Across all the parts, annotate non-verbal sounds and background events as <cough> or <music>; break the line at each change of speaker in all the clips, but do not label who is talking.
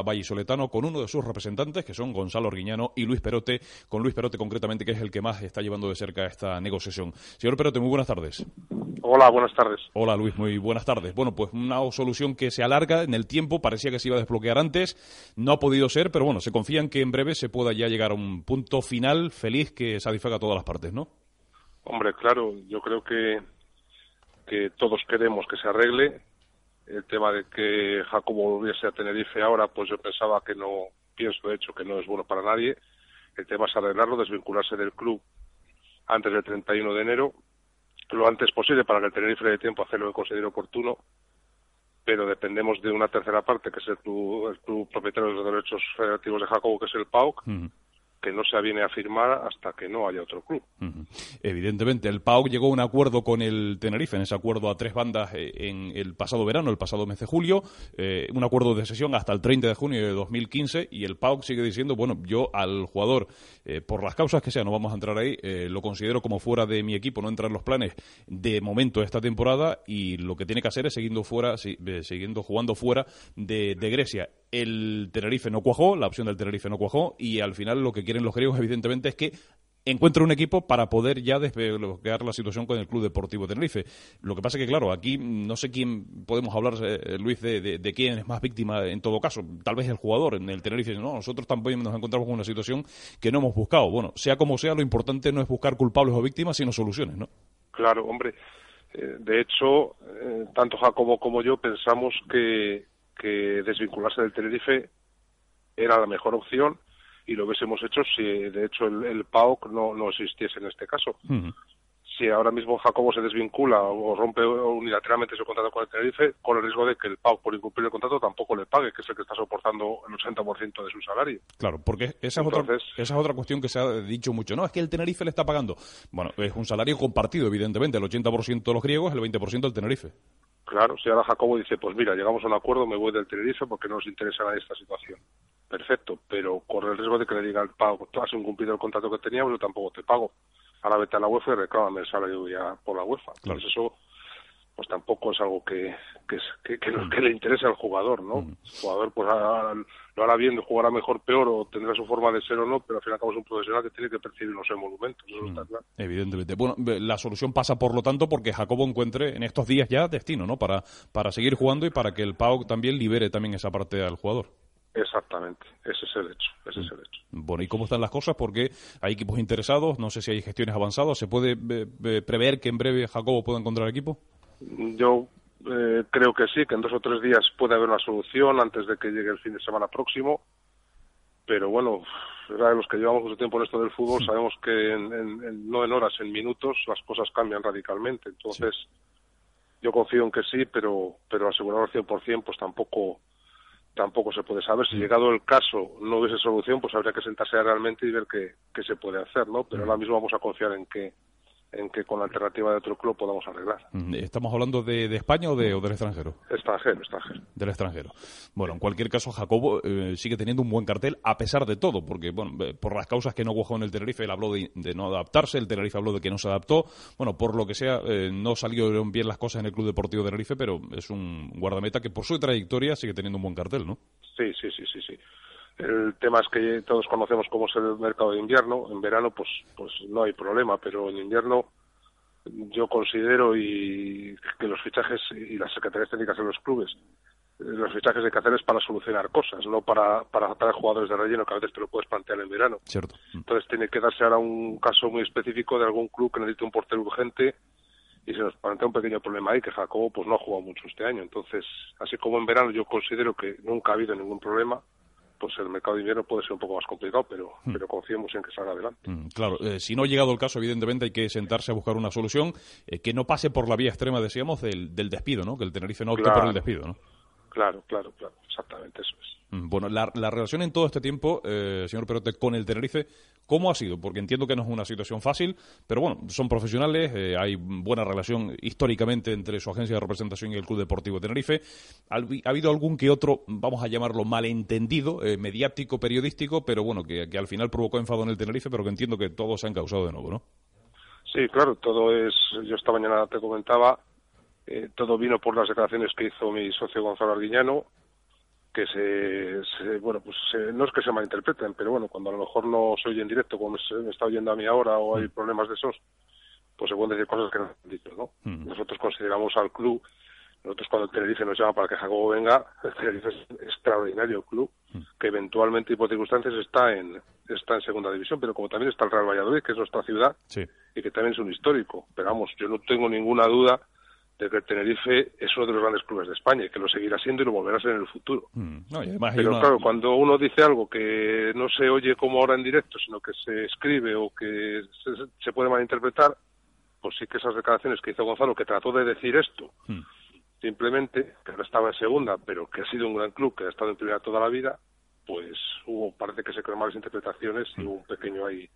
vallisoletano con uno de sus representantes, que son Gonzalo Arguiñano y Luis Perote, con Luis Perote concretamente, que es el que más está llevando de cerca esta negociación. Señor Perote, muy buenas tardes.
Hola, buenas tardes.
Hola Luis, muy buenas tardes. Bueno, pues una solución que se alarga en el tiempo, parecía que se iba a desbloquear antes, no ha podido ser, pero bueno, se confía en que en breve se pueda ya llegar a un punto final feliz que satisfaga a todas las partes, ¿no?
Hombre, claro, yo creo que, que todos queremos que se arregle, el tema de que Jacobo volviese a Tenerife ahora, pues yo pensaba que no, pienso de hecho que no es bueno para nadie. El tema es arreglarlo, desvincularse del club antes del 31 de enero, lo antes posible para que el Tenerife dé tiempo a hacer lo que considere oportuno, pero dependemos de una tercera parte, que es el club, el club propietario de los derechos federativos de Jacobo, que es el PAOC, que no se viene a firmar hasta que no haya otro club.
Evidentemente, el PAOK llegó a un acuerdo con el Tenerife, en ese acuerdo a tres bandas eh, en el pasado verano, el pasado mes de julio, eh, un acuerdo de sesión hasta el 30 de junio de 2015, y el PAOK sigue diciendo, bueno, yo al jugador, eh, por las causas que sean, no vamos a entrar ahí, lo considero como fuera de mi equipo, no entra en los planes de momento esta temporada, y lo que tiene que hacer es siguiendo fuera, siguiendo jugando fuera de, de Grecia el Tenerife no cuajó, la opción del Tenerife no cuajó, y al final lo que quieren los griegos, evidentemente, es que encuentre un equipo para poder ya desbloquear la situación con el Club Deportivo Tenerife. Lo que pasa es que, claro, aquí no sé quién podemos hablar, eh, Luis, de, quién es más víctima en todo caso. Tal vez el jugador en el Tenerife. No, nosotros también nos encontramos con una situación que no hemos buscado. Bueno, sea como sea, lo importante no es buscar culpables o víctimas, sino soluciones, ¿no?
Claro, hombre. Eh, de hecho, eh, tanto Jacobo como yo pensamos que, que desvincularse del Tenerife era la mejor opción y lo hubiésemos hecho si de hecho el, el no, no existiese en este caso si ahora mismo Jacobo se desvincula o rompe unilateralmente su contrato con el Tenerife, con el riesgo de que el PAO, por incumplir el contrato, tampoco le pague, que es el que está soportando el 80% de su salario.
Claro, porque esa es, otra, esa es otra cuestión que se ha dicho mucho. No, es que el Tenerife le está pagando. Bueno, es un salario compartido, evidentemente, el 80% de los griegos, el 20% del Tenerife.
Claro, si ahora Jacobo dice, pues mira, llegamos a un acuerdo, me voy del Tenerife porque no nos interesa esta situación. Perfecto, pero corre el riesgo de que le diga al PAO, tú has incumplido el contrato que teníamos, yo tampoco te pago ahora vete a la UEFA y reclámame el salario ya por la UEFA. Claro. Entonces eso pues tampoco es algo que, que, que, que, que le interese al jugador, ¿no? El jugador pues lo hará bien, jugará mejor, peor o tendrá su forma de ser o no, pero al fin y al cabo es un profesional que tiene que percibir unos emolumentos, eso está claro.
Evidentemente. Bueno, la solución pasa por lo tanto porque Jacobo encuentre en estos días ya destino, ¿no? Para, para seguir jugando y para que el PAOK también libere también esa parte al jugador.
Exactamente, ese es el hecho, ese es el hecho.
Bueno, ¿y cómo están las cosas? Porque hay equipos interesados, no sé si hay gestiones avanzadas, ¿se puede eh, prever que en breve Jacobo pueda encontrar equipo?
Yo eh, creo que sí, que en dos o tres días puede haber una solución antes de que llegue el fin de semana próximo, pero bueno, los que llevamos mucho tiempo en esto del fútbol sabemos que en, en, no en horas, en minutos las cosas cambian radicalmente, entonces sí. yo confío en que sí, pero, pero asegurarlo al 100% pues tampoco tampoco se puede saber. Si llegado el caso no hubiese solución, pues habría que sentarse realmente y ver qué, qué se puede hacer, ¿no? Pero ahora mismo vamos a confiar en que en que con la alternativa de otro club podamos arreglar.
¿Estamos hablando de, de España o, de, o, del extranjero?
Extranjero, extranjero.
Del extranjero. Bueno, en cualquier caso, Jacobo eh, sigue teniendo un buen cartel a pesar de todo, porque, bueno, por las causas que no cuajó en el Tenerife, él habló de, de, no adaptarse, el Tenerife habló de que no se adaptó. Bueno, por lo que sea, eh, no salieron bien las cosas en el Club Deportivo Tenerife, pero es un guardameta que por su trayectoria sigue teniendo un buen cartel, ¿no?
Sí, sí, sí, sí, sí. El tema es que todos conocemos cómo es el mercado de invierno. En verano, pues, pues no hay problema, pero en invierno yo considero y que los fichajes y las secretarías técnicas de los clubes los fichajes hay que hacer es para solucionar cosas, no para, para traer jugadores de relleno que a veces te lo puedes plantear en verano.
Cierto.
Entonces tiene que darse ahora un caso muy específico de algún club que necesite un portero urgente y se nos plantea un pequeño problema ahí que Jacobo pues no ha jugado mucho este año. Entonces, así como en verano yo considero que nunca ha habido ningún problema, pues el mercado de invierno puede ser un poco más complicado, pero, mm. pero confiemos en que salga adelante.
Mm, claro, eh, si no ha llegado el caso, evidentemente hay que sentarse a buscar una solución eh, que no pase por la vía extrema, decíamos, del, del despido, ¿no? Que el Tenerife no opte
claro.
por el despido, ¿no?
Claro, claro, claro, exactamente eso es.
Mm, bueno, la, relación en todo este tiempo, eh, señor Perote, con el Tenerife, ¿cómo ha sido? Porque entiendo que no es una situación fácil, pero bueno, son profesionales, eh, hay buena relación históricamente entre su agencia de representación y el Club Deportivo Tenerife. ¿Ha, habido algún que otro, vamos a llamarlo malentendido, eh, mediático, periodístico, pero bueno, que, al final provocó enfado en el Tenerife, pero que entiendo que todos se han causado de nuevo, ¿no?
Sí, claro, todo es, yo esta mañana te comentaba, eh, todo vino por las declaraciones que hizo mi socio Gonzalo Arguiñano, que se, bueno, pues no es que se malinterpreten, pero bueno, cuando a lo mejor no se oye en directo, como se me está oyendo a mí ahora, o hay mm. problemas de esos, pues se pueden decir cosas que no han dicho, ¿no? Mm. Nosotros consideramos al club, nosotros cuando el Tenerife nos llama para que Jacobo venga, el <laughs> Tenerife es extraordinario club, mm. que eventualmente y por circunstancias está en, está en segunda división, pero como también está el Real Valladolid, que es nuestra ciudad, y que también es un histórico. Pero vamos, yo no tengo ninguna duda de que el Tenerife es uno de los grandes clubes de España y que lo seguirá siendo y lo volverá a ser en el futuro. Mm, Pero claro, cuando uno dice algo que no se oye como ahora en directo, sino que se escribe o que se, puede malinterpretar, pues sí que esas declaraciones que hizo Gonzalo, que trató de decir esto, mm. simplemente, que ahora estaba en segunda, pero que ha sido un gran club, que ha estado en primera toda la vida, pues hubo, parece que se crearon malas interpretaciones y mm. hubo un pequeño ahí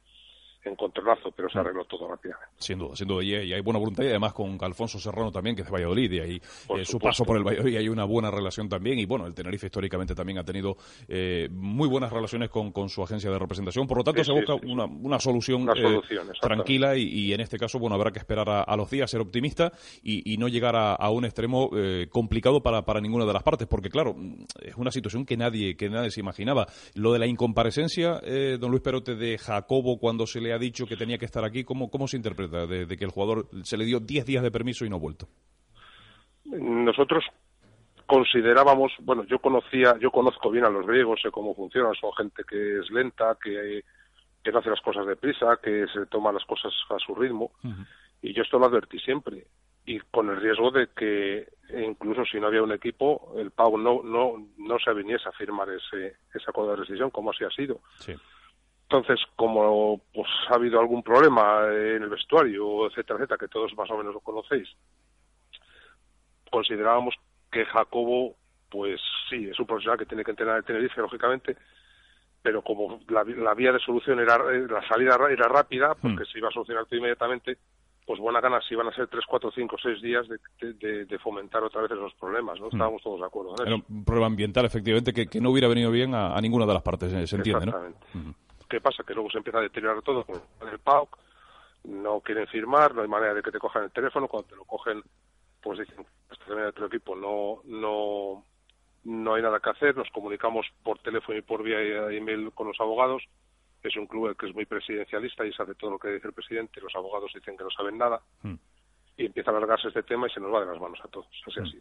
encontronazo, pero se mm. arregló todo rápidamente.
Sin duda, sin duda. Y, hay buena voluntad y además con Alfonso Serrano también, que es de Valladolid, y ahí eh, su paso por el Valladolid hay una buena relación también. Y bueno, el Tenerife históricamente también ha tenido eh, muy buenas relaciones con, con, su agencia de representación. Por lo tanto, se busca una, una, solución, eh, tranquila y, en este caso, bueno, habrá que esperar a, los días, ser optimista y, no llegar a, un extremo complicado para, para ninguna de las partes, porque claro, es una situación que nadie, que nadie se imaginaba. Lo de la incomparecencia, don Luis Perote, de Jacobo cuando se le ha dicho que tenía que estar aquí, ¿cómo, cómo se interpreta de, que el jugador se le dio 10 días de permiso y no ha vuelto?
Nosotros considerábamos, bueno, yo conocía, yo conozco bien a los griegos, sé cómo funcionan, son gente que es lenta, que, que no hace las cosas deprisa, que se toma las cosas a su ritmo, y yo esto lo advertí siempre, y con el riesgo de que incluso si no había un equipo, el Pau no, no, no se viniese a firmar ese, ese acuerdo de rescisión, como así ha sido. Sí. Entonces, como pues ha habido algún problema en el vestuario, etcétera, etcétera, que todos más o menos lo conocéis, considerábamos que Jacobo, pues sí, es un profesional que tiene que entrenar el Tenerife, lógicamente, pero como la, vía de solución era, la salida era rápida, porque hmm. se iba a solucionar todo inmediatamente, pues buena gana si iban a ser tres, cuatro, cinco, seis días de, fomentar otra vez esos problemas, ¿no? Hmm. Estábamos todos de acuerdo
Era un problema ambiental, efectivamente, que, no hubiera venido bien a, ninguna de las partes, se entiende, ¿no? Hmm.
¿Qué pasa? Que luego se empieza a deteriorar todo con el PAOC, no quieren firmar, no hay manera de que te cojan el teléfono, cuando te lo cogen, pues dicen, esta de tu equipo no, no, no hay nada que hacer, nos comunicamos por teléfono y por vía email con los abogados, es un club que es muy presidencialista y sabe todo lo que dice el presidente, los abogados dicen que no saben nada, hmm. y empieza a alargarse este tema y se nos va de las manos a todos, así así.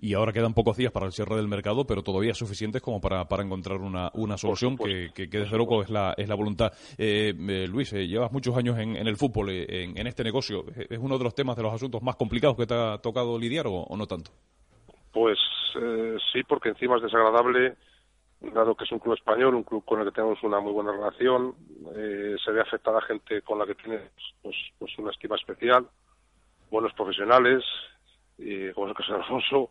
Y ahora quedan pocos días para el cierre del mercado, pero todavía suficientes como para, para encontrar una, una solución que, que, desde luego es la, es la voluntad. Eh, eh, Luis, eh, llevas muchos años en, en el fútbol, en, en, este negocio. ¿Es uno de los temas, de los asuntos más complicados que te ha tocado lidiar o, no tanto?
Pues sí, porque encima es desagradable dado que es un club español, un club con el que tenemos una muy buena relación, se ve afectada gente con la que tienes pues, pues una estima especial, buenos profesionales, y como es el caso de Alfonso,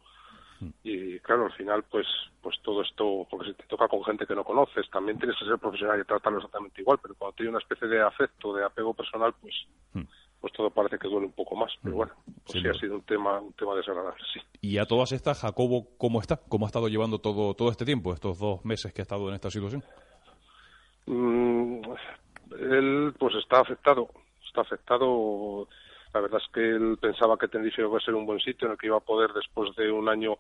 y claro, al final, pues, pues todo esto, porque si te toca con gente que no conoces, también tienes que ser profesional y tratarlo exactamente igual, pero cuando tiene una especie de afecto, de apego personal, pues, hmm. pues todo parece que duele un poco más. Pero hmm. bueno, pues sí, ha sido un tema, un tema desagradable, sí.
Y a todas estas, Jacobo, ¿cómo está? ¿Cómo ha estado llevando todo, todo este tiempo, estos dos meses que ha estado en esta situación?
Mm, él, pues está afectado, está afectado la verdad es que él pensaba que Tenerife iba a ser un buen sitio en el que iba a poder, después de un año,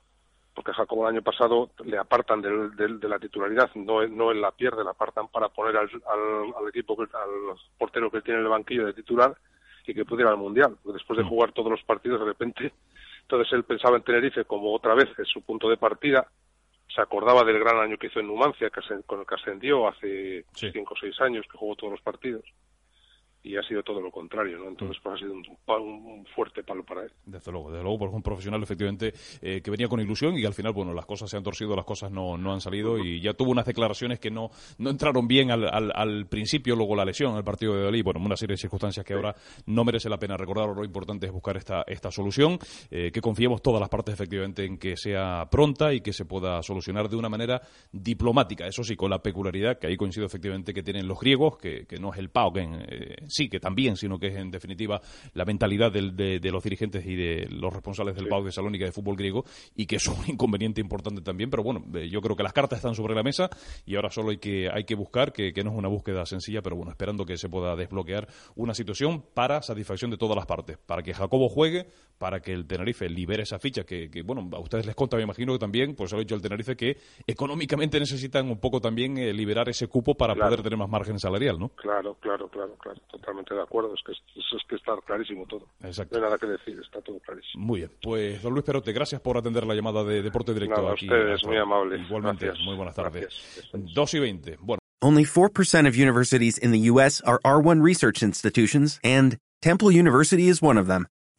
porque Jacobo el año pasado le apartan de la titularidad, no, no él la pierde, la apartan para poner al, al, equipo, al portero que tiene en el banquillo de titular y que pudiera al Mundial. Después de mm. jugar todos los partidos, de repente, entonces él pensaba en Tenerife como otra vez es su punto de partida, se acordaba del gran año que hizo en Numancia, que con el que ascendió hace cinco o seis años, que jugó todos los partidos y ha sido todo lo contrario, ¿no? Entonces, pues ha sido un, un fuerte palo para él.
Desde luego, desde luego, porque un profesional efectivamente eh, que venía con ilusión y al final, bueno, las cosas se han torcido, las cosas no, no han salido y ya tuvo unas declaraciones que no, no entraron bien al, al, principio, luego la lesión, el partido de Dalí, bueno, una serie de circunstancias que ahora no merece la pena recordar, lo importante es buscar esta, esta solución, eh, que confiemos todas las partes efectivamente en que sea pronta y que se pueda solucionar de una manera diplomática, eso sí, con la peculiaridad que ahí coincido efectivamente que tienen los griegos, que, que no es el PAOK en, eh, sí, que también, sino que es en definitiva la mentalidad de, los dirigentes y de los responsables del PAOK de Salónica de fútbol griego y que es un inconveniente importante también, pero bueno, eh, yo creo que las cartas están sobre la mesa y ahora solo hay que, hay que buscar, que, no es una búsqueda sencilla, pero bueno, esperando que se pueda desbloquear una situación para satisfacción de todas las partes, para que Jacobo juegue, para que el Tenerife libere esa ficha, que, bueno, a ustedes les conta, me imagino que también, pues ha dicho el Tenerife que económicamente necesitan un poco también eh, liberar ese cupo para poder tener más margen salarial, ¿no?
Claro, claro, claro, claro, totalmente de acuerdo, es que, es, que está clarísimo todo. Exacto. No hay nada que decir, está todo clarísimo.
Muy bien, pues don Luis Perote, gracias por atender la llamada de Deporte Directo
aquí. a ustedes, muy amables.
Igualmente, muy buenas tardes. Dos y veinte, bueno.
Only 4% of universities in the U.S. are R1 research institutions, and Temple University is one of them.